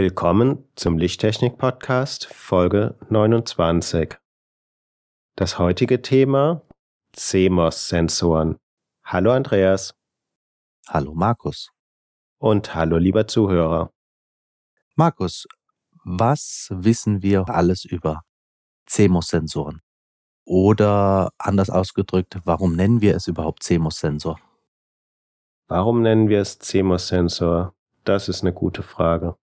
Willkommen zum Lichttechnik-Podcast Folge 29. Das heutige Thema CMOS-Sensoren. Hallo Andreas. Hallo Markus. Und hallo lieber Zuhörer. Markus, was wissen wir alles über CMOS-Sensoren? Oder anders ausgedrückt, warum nennen wir es überhaupt CMOS-Sensor? Warum nennen wir es CMOS-Sensor? Das ist eine gute Frage.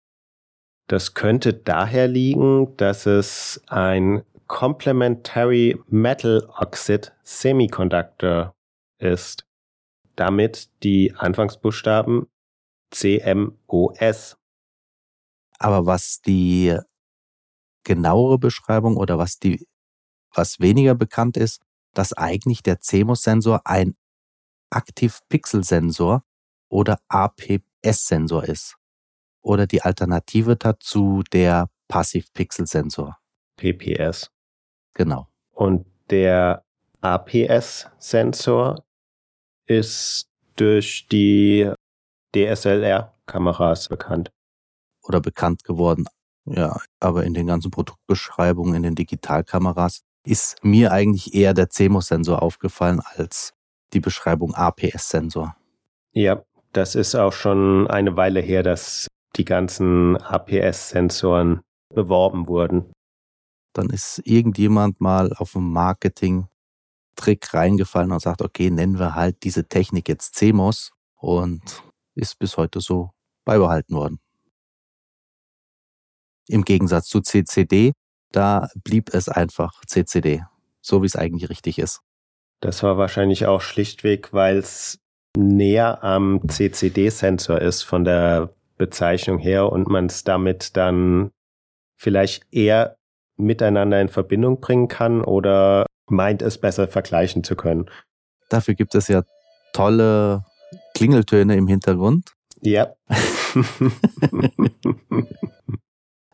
Das könnte daher liegen, dass es ein Complementary Metal Oxide Semiconductor ist. Damit die Anfangsbuchstaben CMOS. Aber was die genauere Beschreibung oder was die, was weniger bekannt ist, dass eigentlich der CMOS-Sensor ein Aktiv-Pixel-Sensor oder APS-Sensor ist oder die Alternative dazu der Passiv-Pixel-Sensor. PPS. Genau. Und der APS-Sensor ist durch die DSLR-Kameras bekannt. Oder bekannt geworden. Ja, aber in den ganzen Produktbeschreibungen, in den Digitalkameras ist mir eigentlich eher der CMOS-Sensor aufgefallen als die Beschreibung APS-Sensor. Ja, das ist auch schon eine Weile her, dass die ganzen APS-Sensoren beworben wurden. Dann ist irgendjemand mal auf dem Marketing-Trick reingefallen und sagt, okay, nennen wir halt diese Technik jetzt CMOS und ist bis heute so beibehalten worden. Im Gegensatz zu CCD, da blieb es einfach CCD, so wie es eigentlich richtig ist. Das war wahrscheinlich auch schlichtweg, weil es näher am CCD-Sensor ist von der Bezeichnung her und man es damit dann vielleicht eher miteinander in Verbindung bringen kann oder meint es besser vergleichen zu können. Dafür gibt es ja tolle Klingeltöne im Hintergrund. Ja.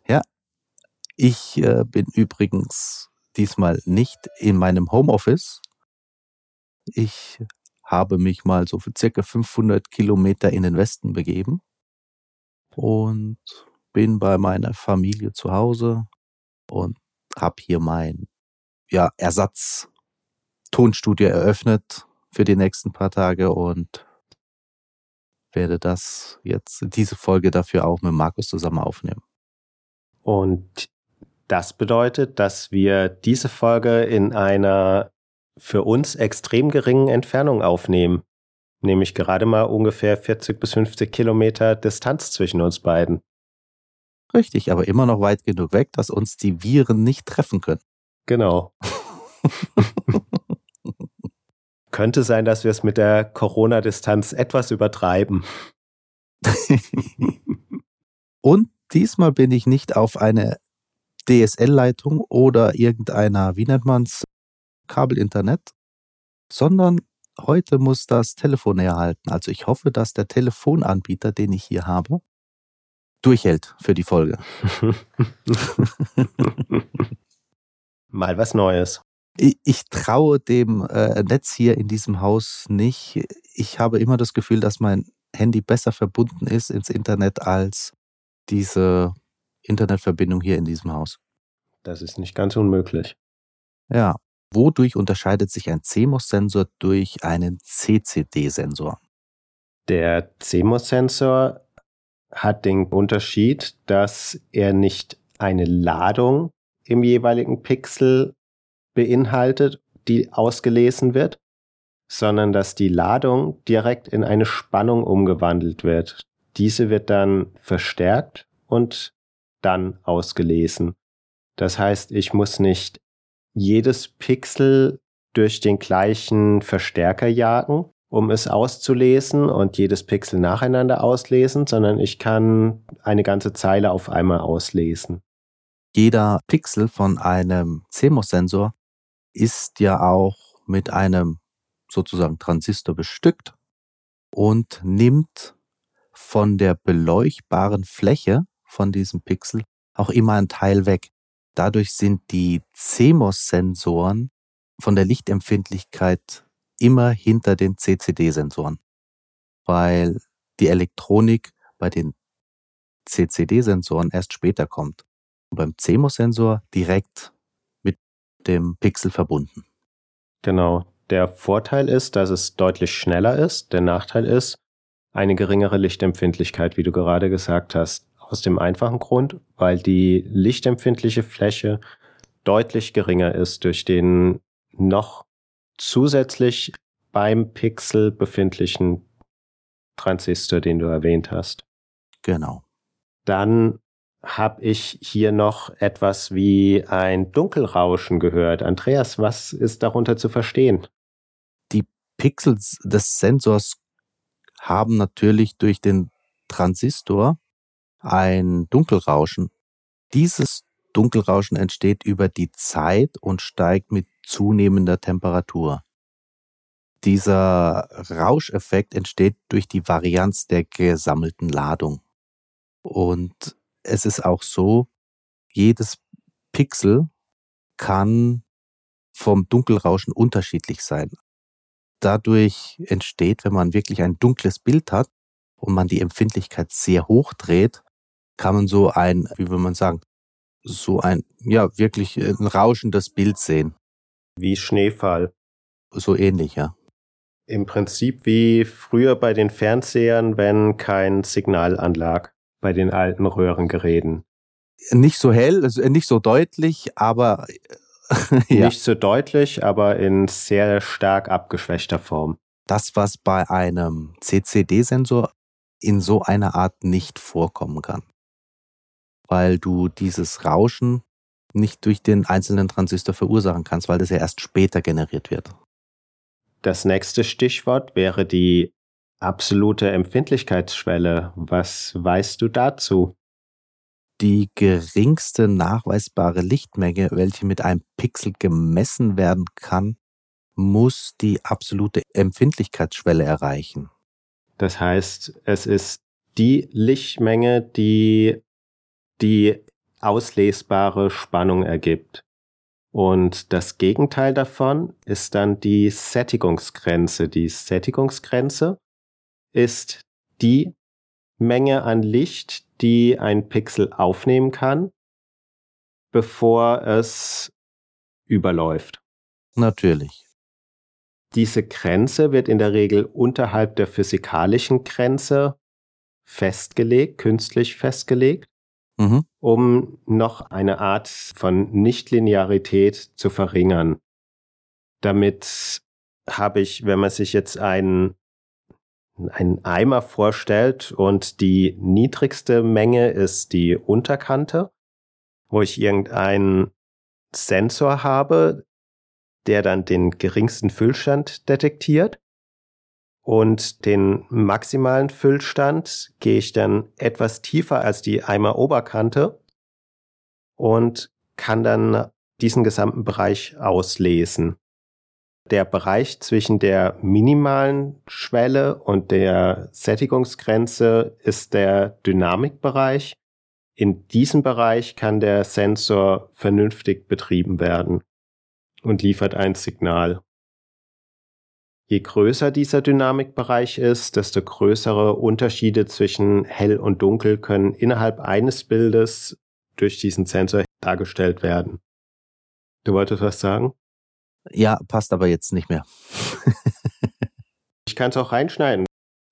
ja. Ich äh, bin übrigens diesmal nicht in meinem Homeoffice. Ich habe mich mal so für circa 500 Kilometer in den Westen begeben und bin bei meiner Familie zu Hause und habe hier mein ja, Ersatz Tonstudio eröffnet für die nächsten paar Tage und werde das jetzt diese Folge dafür auch mit Markus zusammen aufnehmen. Und das bedeutet, dass wir diese Folge in einer für uns extrem geringen Entfernung aufnehmen nämlich gerade mal ungefähr 40 bis 50 Kilometer Distanz zwischen uns beiden. Richtig, aber immer noch weit genug weg, dass uns die Viren nicht treffen können. Genau. Könnte sein, dass wir es mit der Corona-Distanz etwas übertreiben. Und diesmal bin ich nicht auf eine DSL-Leitung oder irgendeiner, wie nennt man es, Kabelinternet, sondern heute muss das Telefon herhalten. Also ich hoffe, dass der Telefonanbieter, den ich hier habe, durchhält für die Folge. Mal was Neues. Ich, ich traue dem äh, Netz hier in diesem Haus nicht. Ich habe immer das Gefühl, dass mein Handy besser verbunden ist ins Internet als diese Internetverbindung hier in diesem Haus. Das ist nicht ganz unmöglich. Ja, Wodurch unterscheidet sich ein CMOS-Sensor durch einen CCD-Sensor? Der CMOS-Sensor hat den Unterschied, dass er nicht eine Ladung im jeweiligen Pixel beinhaltet, die ausgelesen wird, sondern dass die Ladung direkt in eine Spannung umgewandelt wird. Diese wird dann verstärkt und dann ausgelesen. Das heißt, ich muss nicht jedes Pixel durch den gleichen Verstärker jagen, um es auszulesen und jedes Pixel nacheinander auslesen, sondern ich kann eine ganze Zeile auf einmal auslesen. Jeder Pixel von einem CMOS-Sensor ist ja auch mit einem sozusagen Transistor bestückt und nimmt von der beleuchtbaren Fläche von diesem Pixel auch immer ein Teil weg. Dadurch sind die CMOS-Sensoren von der Lichtempfindlichkeit immer hinter den CCD-Sensoren, weil die Elektronik bei den CCD-Sensoren erst später kommt und beim CMOS-Sensor direkt mit dem Pixel verbunden. Genau. Der Vorteil ist, dass es deutlich schneller ist. Der Nachteil ist eine geringere Lichtempfindlichkeit, wie du gerade gesagt hast. Aus dem einfachen Grund, weil die lichtempfindliche Fläche deutlich geringer ist durch den noch zusätzlich beim Pixel befindlichen Transistor, den du erwähnt hast. Genau. Dann habe ich hier noch etwas wie ein Dunkelrauschen gehört. Andreas, was ist darunter zu verstehen? Die Pixels des Sensors haben natürlich durch den Transistor ein Dunkelrauschen. Dieses Dunkelrauschen entsteht über die Zeit und steigt mit zunehmender Temperatur. Dieser Rauscheffekt entsteht durch die Varianz der gesammelten Ladung. Und es ist auch so, jedes Pixel kann vom Dunkelrauschen unterschiedlich sein. Dadurch entsteht, wenn man wirklich ein dunkles Bild hat und man die Empfindlichkeit sehr hoch dreht, kann man so ein, wie will man sagen, so ein, ja, wirklich ein rauschendes Bild sehen. Wie Schneefall. So ähnlich, ja. Im Prinzip wie früher bei den Fernsehern, wenn kein Signal anlag, bei den alten Röhrengeräten. Nicht so hell, also nicht so deutlich, aber ja. nicht so deutlich, aber in sehr stark abgeschwächter Form. Das, was bei einem CCD-Sensor in so einer Art nicht vorkommen kann weil du dieses Rauschen nicht durch den einzelnen Transistor verursachen kannst, weil das ja erst später generiert wird. Das nächste Stichwort wäre die absolute Empfindlichkeitsschwelle. Was weißt du dazu? Die geringste nachweisbare Lichtmenge, welche mit einem Pixel gemessen werden kann, muss die absolute Empfindlichkeitsschwelle erreichen. Das heißt, es ist die Lichtmenge, die die auslesbare Spannung ergibt. Und das Gegenteil davon ist dann die Sättigungsgrenze. Die Sättigungsgrenze ist die Menge an Licht, die ein Pixel aufnehmen kann, bevor es überläuft. Natürlich. Diese Grenze wird in der Regel unterhalb der physikalischen Grenze festgelegt, künstlich festgelegt mhm. um noch eine Art von Nichtlinearität zu verringern. Damit habe ich, wenn man sich jetzt einen, einen Eimer vorstellt und die niedrigste Menge ist die Unterkante, wo ich irgendeinen Sensor habe, der dann den geringsten Füllstand detektiert und den maximalen Füllstand gehe ich dann etwas tiefer als die Eimeroberkante und kann dann diesen gesamten Bereich auslesen. Der Bereich zwischen der minimalen Schwelle und der Sättigungsgrenze ist der Dynamikbereich. In diesem Bereich kann der Sensor vernünftig betrieben werden und liefert ein Signal. Je größer dieser Dynamikbereich ist, desto größere Unterschiede zwischen hell und dunkel können innerhalb eines Bildes durch diesen Sensor dargestellt werden. Du wolltest was sagen? Ja, passt aber jetzt nicht mehr. ich kann es auch reinschneiden.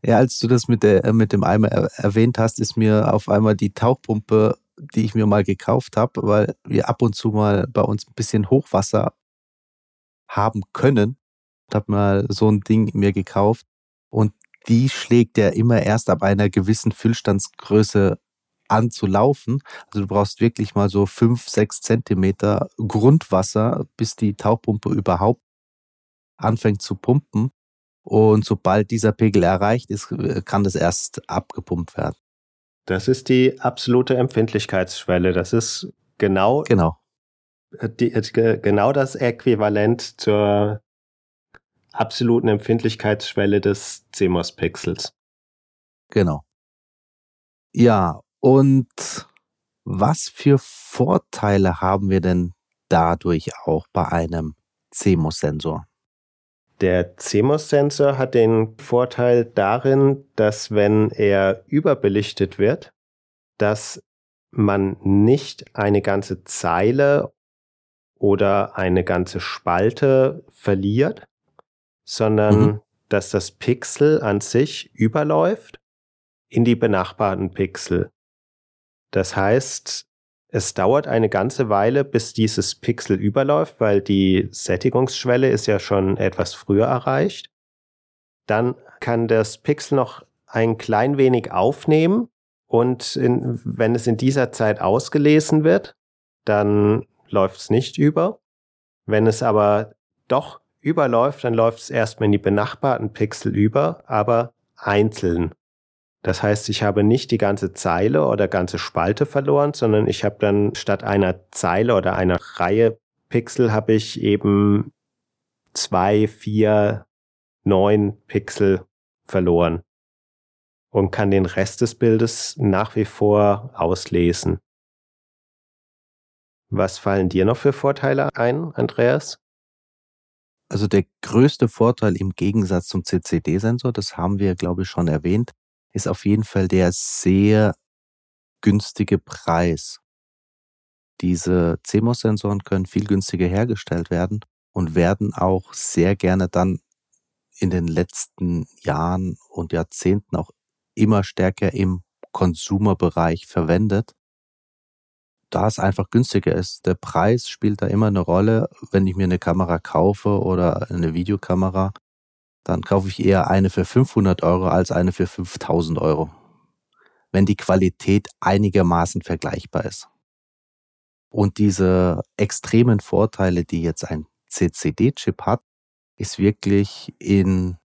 Ja, als du das mit, der, mit dem Eimer erwähnt hast, ist mir auf einmal die Tauchpumpe, die ich mir mal gekauft habe, weil wir ab und zu mal bei uns ein bisschen Hochwasser haben können, habe mal so ein Ding mir gekauft und die schlägt ja immer erst ab einer gewissen Füllstandsgröße an zu laufen. Also du brauchst wirklich mal so fünf, sechs Zentimeter Grundwasser, bis die Tauchpumpe überhaupt anfängt zu pumpen. Und sobald dieser Pegel erreicht ist, kann das erst abgepumpt werden. Das ist die absolute Empfindlichkeitsschwelle. Das ist genau, genau. Die, genau das Äquivalent zur absoluten Empfindlichkeitsschwelle des CMOS-Pixels. Genau. Ja, und was für Vorteile haben wir denn dadurch auch bei einem CMOS-Sensor? Der CMOS-Sensor hat den Vorteil darin, dass wenn er überbelichtet wird, dass man nicht eine ganze Zeile oder eine ganze Spalte verliert, sondern mhm. dass das Pixel an sich überläuft in die benachbarten Pixel. Das heißt, es dauert eine ganze Weile, bis dieses Pixel überläuft, weil die Sättigungsschwelle ist ja schon etwas früher erreicht. Dann kann das Pixel noch ein klein wenig aufnehmen und in, wenn es in dieser Zeit ausgelesen wird, dann läuft es nicht über. Wenn es aber doch überläuft, dann läuft es erstmal in die benachbarten Pixel über, aber einzeln. Das heißt, ich habe nicht die ganze Zeile oder ganze Spalte verloren, sondern ich habe dann statt einer Zeile oder einer Reihe Pixel habe ich eben zwei, vier, neun Pixel verloren und kann den Rest des Bildes nach wie vor auslesen. Was fallen dir noch für Vorteile ein, Andreas? Also der größte Vorteil im Gegensatz zum CCD-Sensor, das haben wir, glaube ich, schon erwähnt, ist auf jeden Fall der sehr günstige Preis. Diese CMOS-Sensoren können viel günstiger hergestellt werden und werden auch sehr gerne dann in den letzten Jahren und Jahrzehnten auch immer stärker im Konsumerbereich verwendet, da es einfach günstiger ist. Der Preis spielt da immer eine Rolle. Wenn ich mir eine Kamera kaufe oder eine Videokamera, dann kaufe ich eher eine für 500 Euro als eine für 5000 Euro, wenn die Qualität einigermaßen vergleichbar ist. Und diese extremen Vorteile, die jetzt ein CCD-Chip hat, ist wirklich in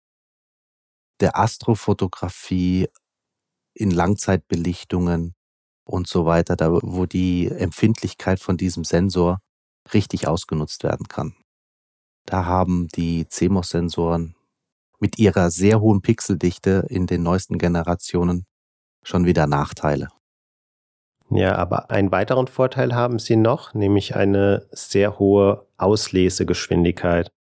der Astrofotografie, in Langzeitbelichtungen und so weiter, da wo die Empfindlichkeit von diesem Sensor richtig ausgenutzt werden kann. Da haben die CMOS-Sensoren mit ihrer sehr hohen Pixeldichte in den neuesten Generationen schon wieder Nachteile. Ja, aber einen weiteren Vorteil haben sie noch, nämlich eine sehr hohe Auslesegeschwindigkeit.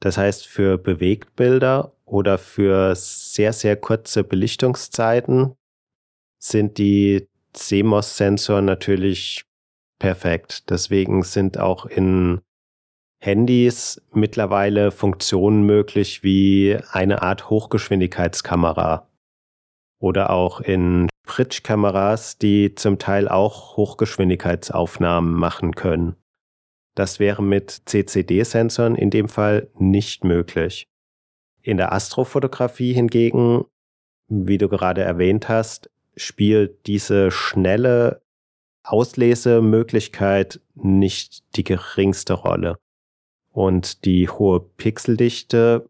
Das heißt, für Bewegtbilder oder für sehr, sehr kurze Belichtungszeiten sind die CMOS-Sensoren natürlich perfekt. Deswegen sind auch in Handys mittlerweile Funktionen möglich wie eine Art Hochgeschwindigkeitskamera oder auch in Pritsch-Kameras, die zum Teil auch Hochgeschwindigkeitsaufnahmen machen können. Das wäre mit CCD-Sensoren in dem Fall nicht möglich. In der Astrofotografie hingegen, wie du gerade erwähnt hast, spielt diese schnelle Auslesemöglichkeit nicht die geringste Rolle. Und die hohe Pixeldichte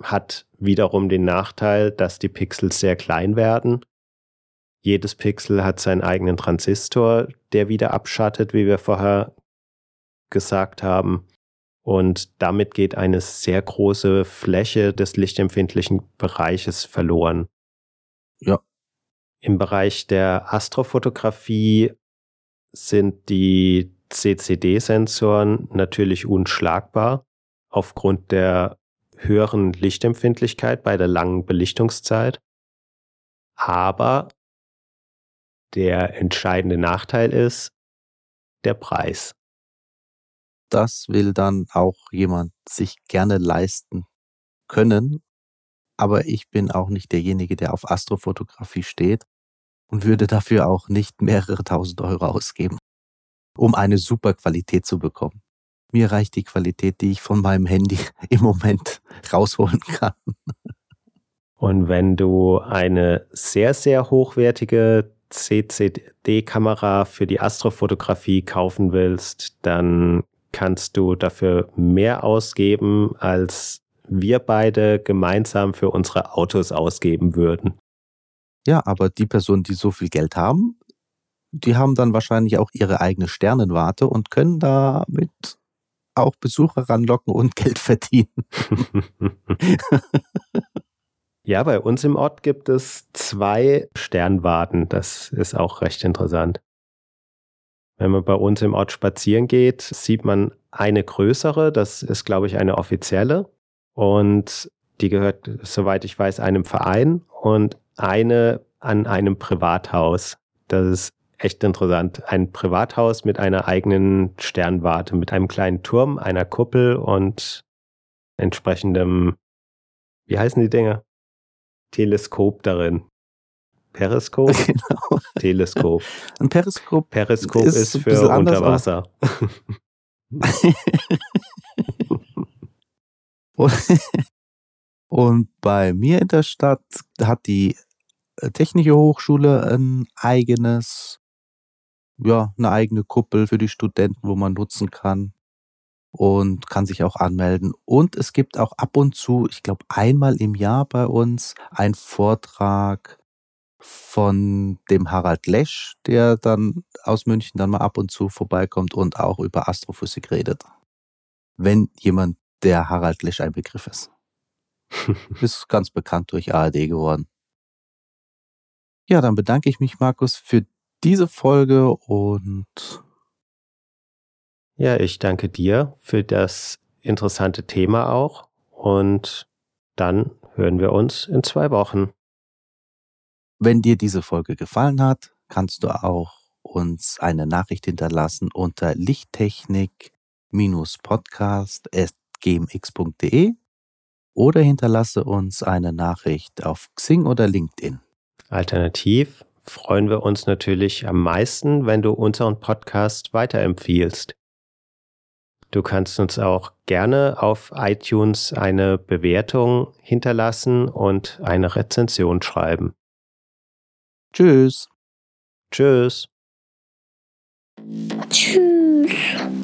hat wiederum den Nachteil, dass die Pixel sehr klein werden. Jedes Pixel hat seinen eigenen Transistor, der wieder abschattet, wie wir vorher gesagt haben. Und damit geht eine sehr große Fläche des lichtempfindlichen Bereiches verloren. Ja. Im Bereich der Astrofotografie sind die CCD-Sensoren natürlich unschlagbar aufgrund der höheren Lichtempfindlichkeit bei der langen Belichtungszeit. Aber der entscheidende Nachteil ist der Preis. Das will dann auch jemand sich gerne leisten können. Aber ich bin auch nicht derjenige, der auf Astrofotografie steht und würde dafür auch nicht mehrere tausend Euro ausgeben um eine super Qualität zu bekommen. Mir reicht die Qualität, die ich von meinem Handy im Moment rausholen kann. Und wenn du eine sehr, sehr hochwertige CCD-Kamera für die Astrofotografie kaufen willst, dann kannst du dafür mehr ausgeben, als wir beide gemeinsam für unsere Autos ausgeben würden. Ja, aber die Personen, die so viel Geld haben, die haben dann wahrscheinlich auch ihre eigene Sternenwarte und können damit auch Besucher ranlocken und Geld verdienen. ja, bei uns im Ort gibt es zwei Sternwarten. Das ist auch recht interessant. Wenn man bei uns im Ort spazieren geht, sieht man eine größere, das ist, glaube ich, eine offizielle. Und die gehört, soweit ich weiß, einem Verein und eine an einem Privathaus. Das ist echt interessant. Ein Privathaus mit einer eigenen Sternwarte, mit einem kleinen Turm, einer Kuppel und entsprechendem, wie heißen die Dinge? Teleskop darin. Periskop? Genau. Teleskop. Ein Periskop. Periskop ist, ist für unter Wasser. Und bei mir in der Stadt hat die äh, Technische Hochschule ein eigenes, ja, eine eigene Kuppel für die Studenten, wo man nutzen kann und kann sich auch anmelden. Und es gibt auch ab und zu, ich glaube einmal im Jahr bei uns, einen Vortrag von dem Harald Lesch, der dann aus München dann mal ab und zu vorbeikommt und auch über Astrophysik redet. Wenn jemand der Harald Lesch ein Begriff ist. ist ganz bekannt durch ARD geworden. Ja, dann bedanke ich mich, Markus, für diese Folge und ja, ich danke dir für das interessante Thema auch und dann hören wir uns in zwei Wochen. Wenn dir diese Folge gefallen hat, kannst du auch uns eine Nachricht hinterlassen unter lichttechnik-podcast.gmx.de oder hinterlasse uns eine Nachricht auf Xing oder LinkedIn. Alternativ freuen wir uns natürlich am meisten, wenn du unseren Podcast weiterempfiehlst. Du kannst uns auch gerne auf iTunes eine Bewertung hinterlassen und eine Rezension schreiben. Tschüss. Tschüss. Tschüss.